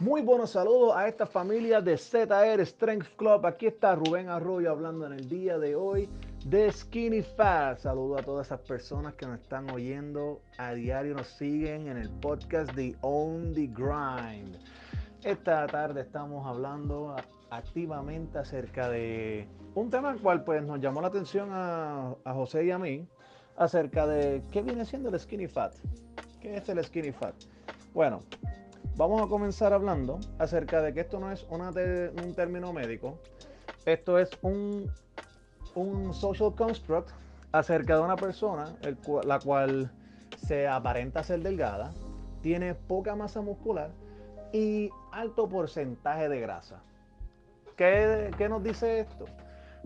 Muy buenos saludos a esta familia de ZR Strength Club. Aquí está Rubén Arroyo hablando en el día de hoy de Skinny Fat. Saludo a todas esas personas que nos están oyendo a diario, nos siguen en el podcast de On the Grind. Esta tarde estamos hablando activamente acerca de un tema al cual pues nos llamó la atención a, a José y a mí acerca de qué viene siendo el Skinny Fat. ¿Qué es el Skinny Fat? Bueno, Vamos a comenzar hablando acerca de que esto no es un término médico, esto es un, social construct acerca de una persona la cual se aparenta ser delgada, tiene poca masa muscular y alto porcentaje de grasa. ¿Qué, qué nos dice esto?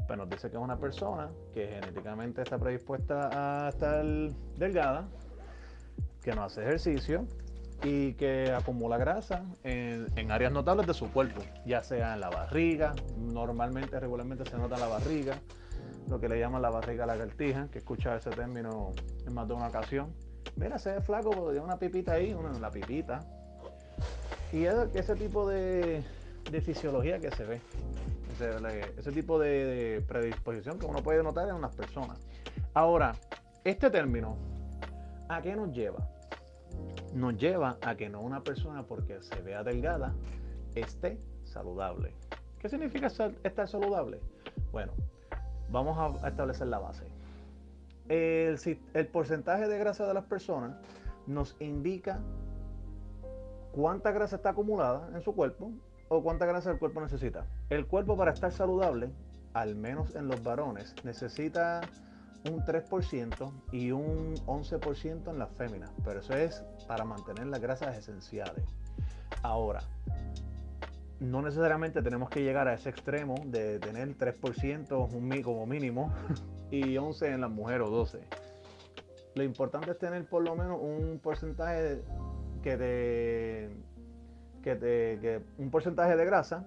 Pues nos dice que es una persona que genéticamente está predispuesta a estar delgada, que no hace ejercicio, y que acumula grasa en, áreas notables de su cuerpo, ya sea en la barriga, normalmente, regularmente se nota en la barriga, lo que le llaman la barriga lagartija, que escucha ese término en más de una ocasión. Mira, se ve flaco porque tiene una pipita ahí, una, la pipita. Y es ese tipo de, fisiología que se ve, ese, tipo de predisposición que uno puede notar en unas personas. Ahora, este término, ¿a qué nos lleva? Nos lleva a que no una persona porque se vea delgada esté saludable. ¿Qué significa estar saludable? Bueno, vamos a establecer la base. El, el, porcentaje de grasa de las personas nos indica cuánta grasa está acumulada en su cuerpo o cuánta grasa el cuerpo necesita. El cuerpo para estar saludable, al menos en los varones, necesita un 3% y un 11% en las féminas, pero eso es para mantener las grasas esenciales. Ahora, no necesariamente tenemos que llegar a ese extremo de tener 3% como mínimo y 11 en las mujeres o 12. Lo importante es tener por lo menos un porcentaje que te, que un porcentaje de grasa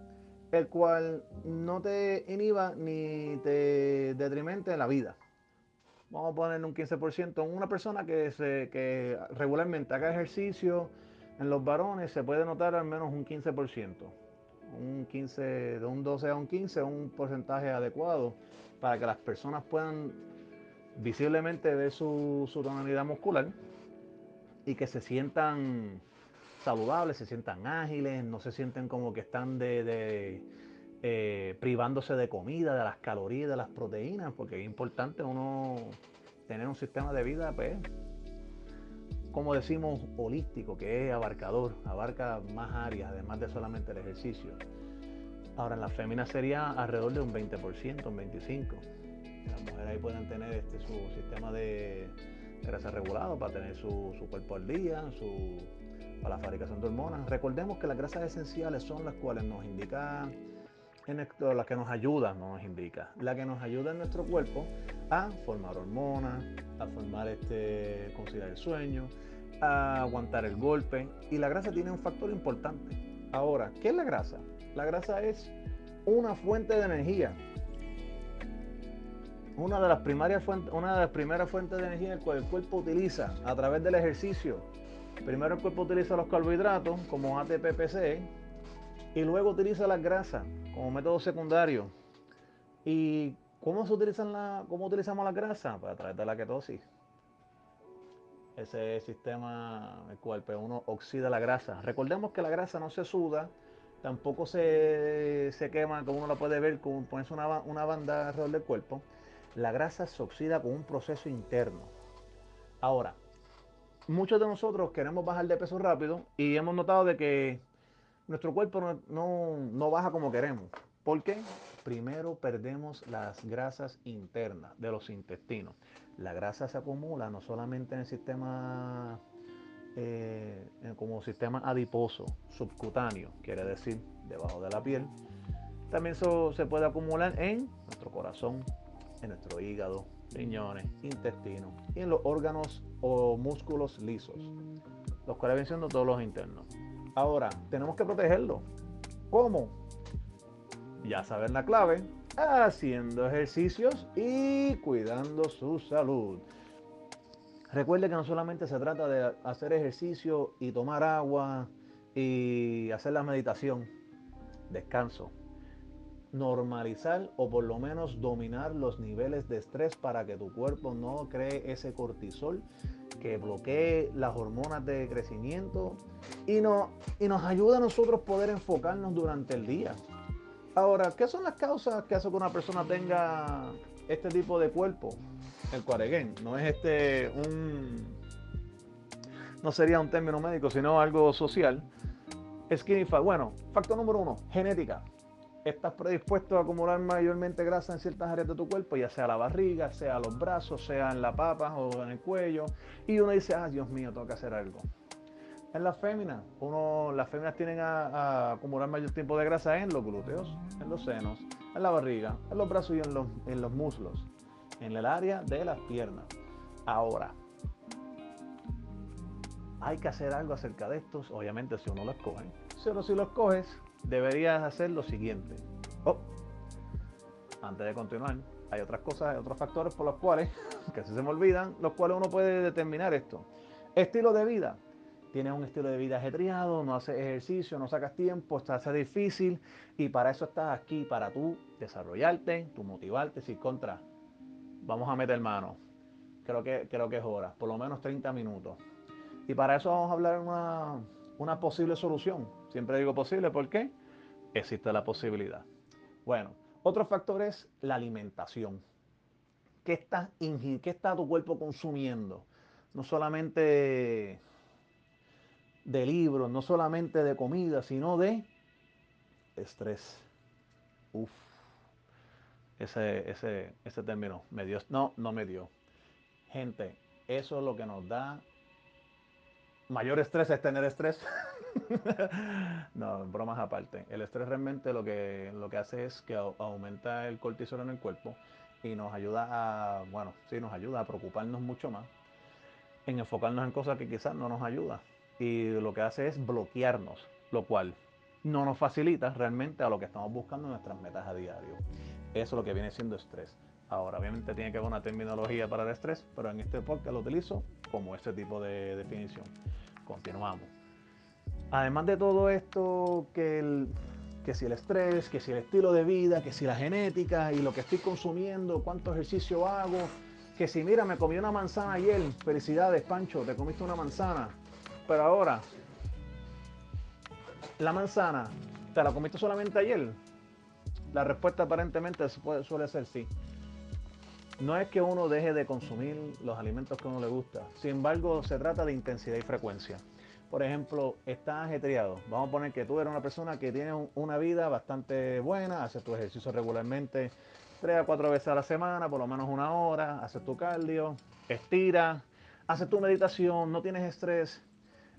el cual no te inhiba ni te detrimente en la vida vamos a poner un 15%, una persona que, se, que regularmente haga ejercicio en los varones se puede notar al menos un 15%. Un 15, de un 12 a un 15, un porcentaje adecuado para que las personas puedan visiblemente ver su, tonalidad muscular y que se sientan saludables, se sientan ágiles, no se sienten como que están de, eh, privándose de comida, de las calorías, de las proteínas, porque es importante uno tener un sistema de vida, pues, como decimos, holístico, que es abarcador, abarca más áreas, además de solamente el ejercicio. Ahora, en la fémina sería alrededor de un 20%, un 25%. Las mujeres ahí pueden tener este, su sistema de grasa regulado para tener su, cuerpo al día, su, para la fabricación de hormonas. Recordemos que las grasas esenciales son las cuales nos indican la que nos ayuda, no nos indica, la que nos ayuda en nuestro cuerpo a formar hormonas, a formar este, conciliar el sueño, a aguantar el golpe. Y la grasa tiene un factor importante. Ahora, ¿qué es la grasa? La grasa es una fuente de energía. Una de las primarias fuentes, una de las primeras fuentes de energía que el cuerpo utiliza a través del ejercicio. Primero el cuerpo utiliza los carbohidratos como ATP-PC y luego utiliza las grasas como método secundario. ¿Y cómo, se utilizan la, cómo utilizamos la grasa? Pues a través de la ketosis. Ese sistema el cual pues, uno oxida la grasa. Recordemos que la grasa no se suda, tampoco se, quema, como uno la puede ver, como ponerse una, una banda alrededor del cuerpo. La grasa se oxida con un proceso interno. Ahora, muchos de nosotros queremos bajar de peso rápido y hemos notado de que nuestro cuerpo no, baja como queremos. ¿Por qué? Primero perdemos las grasas internas de los intestinos. La grasa se acumula no solamente en el sistema eh, como sistema adiposo, subcutáneo, quiere decir debajo de la piel. También se puede acumular en nuestro corazón, en nuestro hígado, riñones, intestinos y en los órganos o músculos lisos, los cuales vienen todos los internos. Ahora, tenemos que protegerlo. ¿Cómo? Ya saben la clave, haciendo ejercicios y cuidando su salud. Recuerde que no solamente se trata de hacer ejercicio y tomar agua y hacer la meditación, descanso, normalizar o por lo menos dominar los niveles de estrés para que tu cuerpo no cree ese cortisol que bloquee las hormonas de crecimiento y, no, y nos ayuda a nosotros poder enfocarnos durante el día. Ahora, ¿qué son las causas que hacen que una persona tenga este tipo de cuerpo? El cuareguen, no es este un no sería un término médico, sino algo social. Skinny fat. Bueno, factor número uno, genética estás predispuesto a acumular mayormente grasa en ciertas áreas de tu cuerpo, ya sea la barriga, sea los brazos, sea en la papa o en el cuello, y uno dice, ah, Dios mío, tengo que hacer algo. En las féminas, uno, las féminas tienen a, acumular mayor tiempo de grasa en los glúteos, en los senos, en la barriga, en los brazos y en los, en los muslos, en el área de las piernas. Ahora, hay que hacer algo acerca de estos, obviamente si uno los coge. Pero si los coges, deberías hacer lo siguiente. Oh, antes de continuar, hay otras cosas, hay otros factores por los cuales, que si se me olvidan, los cuales uno puede determinar esto. Estilo de vida. Tienes un estilo de vida ajetreado, no haces ejercicio, no sacas tiempo, está hace difícil y para eso estás aquí, para tú desarrollarte, tú motivarte, si contra, vamos a meter mano. Creo que, creo que es hora, por lo menos 30 minutos. Y para eso vamos a hablar una, una posible solución. Siempre digo posible, ¿por qué? Existe la posibilidad. Bueno, otro factor es la alimentación. ¿Qué está, ¿Qué está tu cuerpo consumiendo? No solamente de libros, no solamente de comida, sino de estrés. Uf. Ese, ese, ese término me dio. No, no me dio. Gente, eso es lo que nos da mayor estrés es tener estrés. no, bromas aparte. El estrés realmente lo que, lo que hace es que aumenta el cortisol en el cuerpo y nos ayuda a, bueno, sí, nos ayuda a preocuparnos mucho más, en enfocarnos en cosas que quizás no nos ayuda. Y lo que hace es bloquearnos, lo cual no nos facilita realmente a lo que estamos buscando en nuestras metas a diario. Eso es lo que viene siendo estrés. Ahora, obviamente tiene que haber una terminología para el estrés, pero en este podcast lo utilizo como este tipo de definición. Continuamos. Además de todo esto, que, que si el estrés, que si el estilo de vida, que si la genética y lo que estoy consumiendo, cuánto ejercicio hago, que si mira, me comí una manzana ayer, felicidades Pancho, te comiste una manzana, pero ahora, la manzana, ¿te la comiste solamente ayer? La respuesta aparentemente suele ser sí. No es que uno deje de consumir los alimentos que uno le gusta, sin embargo se trata de intensidad y frecuencia. Por ejemplo, estás ajetreado. Vamos a poner que tú eres una persona que tiene una vida bastante buena, haces tu ejercicio regularmente tres a cuatro veces a la semana, por lo menos una hora, haces tu cardio, estira, haces tu meditación, no tienes estrés.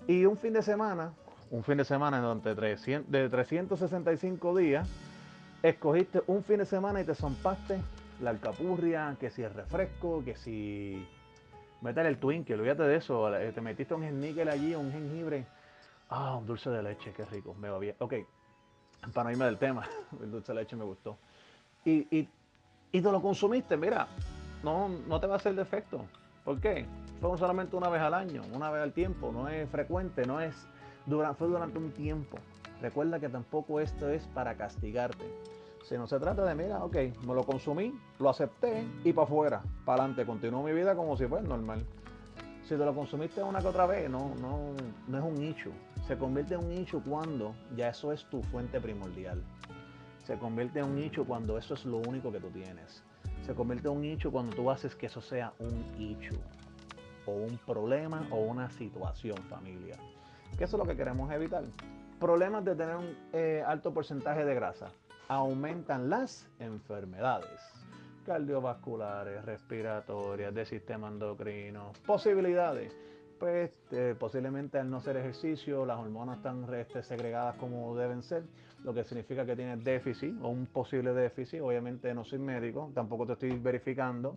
Y un fin de semana, un fin de semana donde de 365 días, escogiste un fin de semana y te zompaste la alcapurria, que si el refresco, que si meter el Twinkie, olvídate de eso, eh, te metiste un níquel allí, un jengibre, ah, un dulce de leche, qué rico, me va bien. Ok, para no irme del tema, el dulce de leche me gustó. Y, y, y te lo consumiste, mira, no, no te va a hacer defecto. ¿Por qué? Fue solamente una vez al año, una vez al tiempo, no es frecuente, no es durante, fue durante un tiempo. Recuerda que tampoco esto es para castigarte. Si no se trata de, mira, ok, me lo consumí, lo acepté y para afuera, para adelante, continúo mi vida como si fuera normal. Si te lo consumiste una que otra vez, no, no, no es un nicho. Se convierte en un nicho cuando ya eso es tu fuente primordial. Se convierte en un nicho cuando eso es lo único que tú tienes. Se convierte en un nicho cuando tú haces que eso sea un nicho o un problema o una situación familia. Que eso es lo que queremos evitar. Problemas de tener un eh, alto porcentaje de grasa aumentan las enfermedades cardiovasculares, respiratorias, de sistema endocrino, posibilidades. Pues eh, posiblemente al no hacer ejercicio, las hormonas están este, segregadas como deben ser, lo que significa que tienes déficit o un posible déficit. Obviamente no soy médico, tampoco te estoy verificando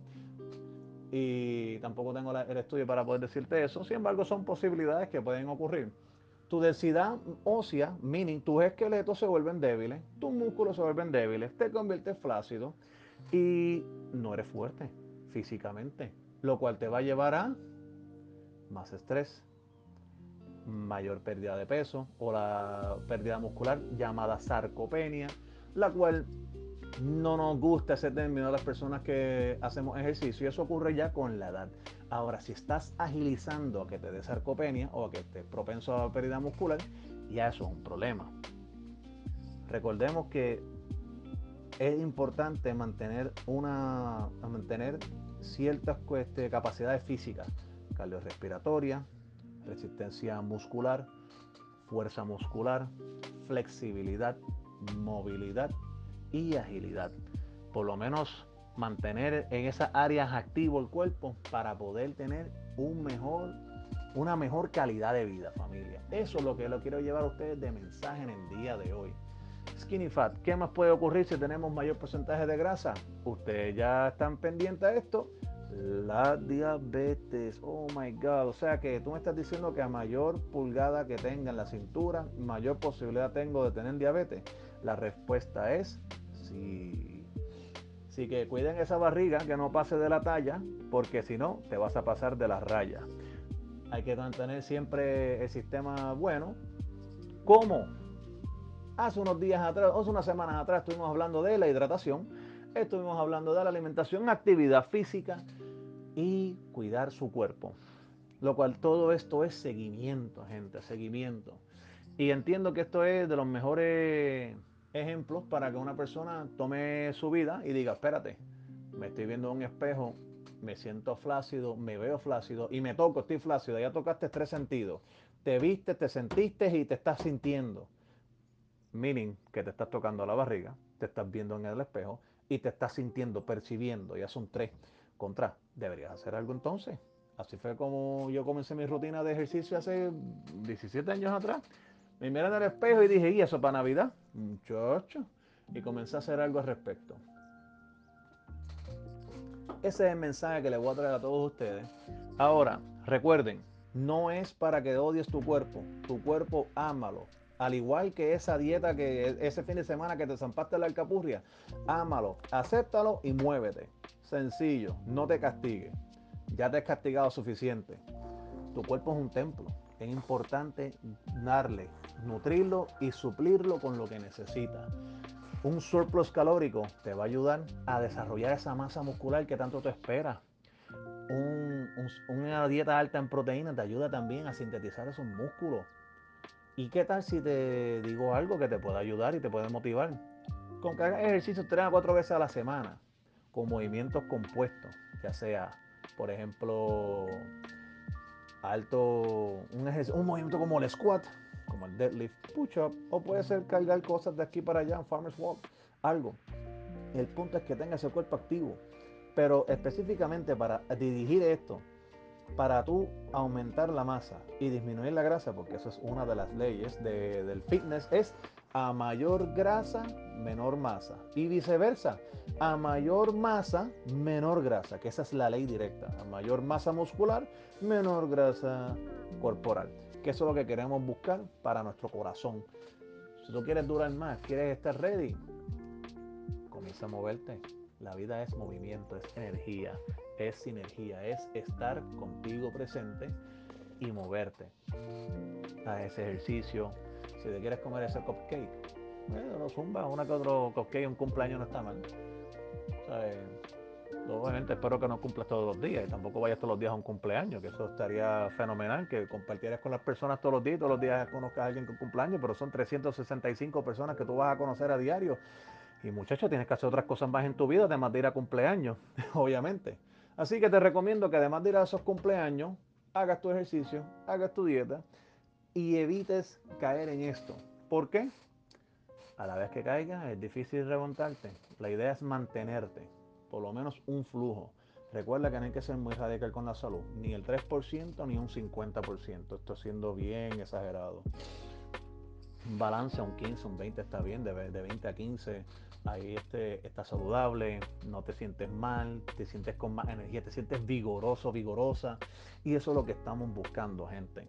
y tampoco tengo el estudio para poder decirte eso. Sin embargo, son posibilidades que pueden ocurrir tu densidad ósea, meaning tus esqueletos se vuelven débiles, tus músculos se vuelven débiles, te conviertes flácido y no eres fuerte físicamente, lo cual te va a llevar a más estrés, mayor pérdida de peso o la pérdida muscular llamada sarcopenia, la cual no nos gusta ese término a las personas que hacemos ejercicio y eso ocurre ya con la edad. Ahora, si estás agilizando a que te dé sarcopenia o a que estés propenso a pérdida muscular, ya eso es un problema. Recordemos que es importante mantener una mantener ciertas este, capacidades físicas, cardiorrespiratoria, resistencia muscular, fuerza muscular, flexibilidad, movilidad y agilidad. Por lo menos mantener en esas áreas activo el cuerpo para poder tener un mejor, una mejor calidad de vida, familia. Eso es lo que lo quiero llevar a ustedes de mensaje en el día de hoy. Skinny fat, ¿qué más puede ocurrir si tenemos mayor porcentaje de grasa? Ustedes ya están pendientes de esto. La diabetes, oh my god, o sea que tú me estás diciendo que a mayor pulgada que tenga en la cintura, mayor posibilidad tengo de tener diabetes. La respuesta es sí. Así que cuiden esa barriga que no pase de la talla, porque si no, te vas a pasar de la raya. Hay que mantener siempre el sistema bueno. ¿Cómo? Hace unos días atrás, hace unas semanas atrás, estuvimos hablando de la hidratación, estuvimos hablando de la alimentación, actividad física y cuidar su cuerpo. Lo cual todo esto es seguimiento, gente, seguimiento. Y entiendo que esto es de los mejores ejemplos para que una persona tome su vida y diga, espérate, me estoy viendo en un espejo, me siento flácido, me veo flácido y me toco, estoy flácido, ya tocaste tres sentidos. Te viste, te sentiste y te estás sintiendo. Meaning que te estás tocando la barriga, te estás viendo en el espejo y te estás sintiendo, percibiendo, ya son tres. Contra, deberías hacer algo entonces. Así fue como yo comencé mi rutina de ejercicio hace 17 años atrás. Me miré en el espejo y dije, ¿y eso para Navidad? Muchacho. Y comencé a hacer algo al respecto. Ese es el mensaje que le voy a traer a todos ustedes. Ahora, recuerden, no es para que odies tu cuerpo. Tu cuerpo, ámalo. Al igual que esa dieta que ese fin de semana que te zampaste la alcapurria, ámalo, acéptalo y muévete. Sencillo, no te castigues. Ya te has castigado suficiente. Tu cuerpo es un templo. Es importante darle nutrirlo y suplirlo con lo que necesita. Un surplus calórico te va a ayudar a desarrollar esa masa muscular que tanto te espera. una dieta alta en proteínas te ayuda también a sintetizar esos músculos. ¿Y qué tal si te digo algo que te pueda ayudar y te puede motivar? Con que hagas ejercicio tres a cuatro veces a la semana, con movimientos compuestos, ya sea, por ejemplo, alto, un, movimiento como el squat, como el deadlift, push-up, o puede ser cargar cosas de aquí para allá, en farmer's walk, algo. El punto es que tenga ese cuerpo activo. Pero específicamente para dirigir esto, para tú aumentar la masa y disminuir la grasa, porque eso es una de las leyes del fitness, es a mayor grasa, menor masa. Y viceversa, a mayor masa, menor grasa, que esa es la ley directa. A mayor masa muscular, menor grasa corporal que eso es lo que queremos buscar para nuestro corazón. Si tú quieres durar más, quieres estar ready, comienza a moverte. La vida es movimiento, es energía, es sinergia, es estar contigo presente y moverte. A ese ejercicio. Si te quieres comer ese cupcake, bueno, no zumba, una que otro cupcake, un cumpleaños no está mal. Obviamente espero que no cumplas todos los días y tampoco vayas todos los días a un cumpleaños, que eso estaría fenomenal, que compartieras con las personas todos los días todos los días conozcas a alguien con cumpleaños, pero son 365 personas que tú vas a conocer a diario. Y muchachos, tienes que hacer otras cosas más en tu vida, además de ir a cumpleaños, obviamente. Así que te recomiendo que además de ir a esos cumpleaños, hagas tu ejercicio, hagas tu dieta y evites caer en esto. ¿Por qué? A la vez que caigas es difícil remontarte. La idea es mantenerte por lo menos un flujo. Recuerda que no hay que ser muy radical con la salud, ni el 3% ni un 50%. Esto siendo bien exagerado. balance, un 15, un 20 está bien, de, 20 a 15 ahí este, está saludable, no te sientes mal, te sientes con más energía, te sientes vigoroso, vigorosa. Y eso es lo que estamos buscando, gente.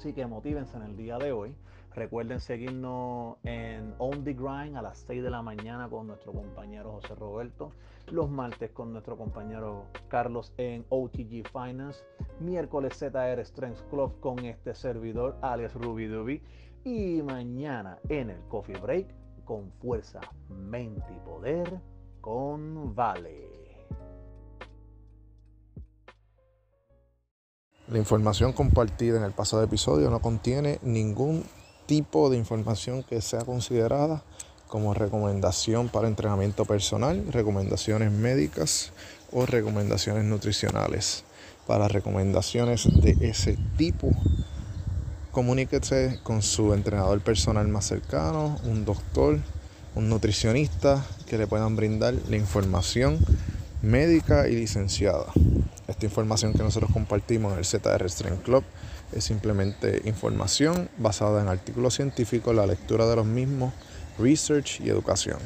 Así que motívense en el día de hoy. Recuerden seguirnos en On The Grind a las 6 de la mañana con nuestro compañero José Roberto. Los martes con nuestro compañero Carlos en OTG Finance. Miércoles ZR Strength Club con este servidor, alias Ruby Duby. Y mañana en el Coffee Break con fuerza, mente y poder con Vale. La información compartida en el pasado episodio no contiene ningún tipo de información que sea considerada como recomendación para entrenamiento personal, recomendaciones médicas o recomendaciones nutricionales. Para recomendaciones de ese tipo, comuníquese con su entrenador personal más cercano, un doctor, un nutricionista que le puedan brindar la información médica y licenciada. Esta información que nosotros compartimos en el ZR Strength Club es simplemente información basada en artículos científicos, la lectura de los mismos, research y educación.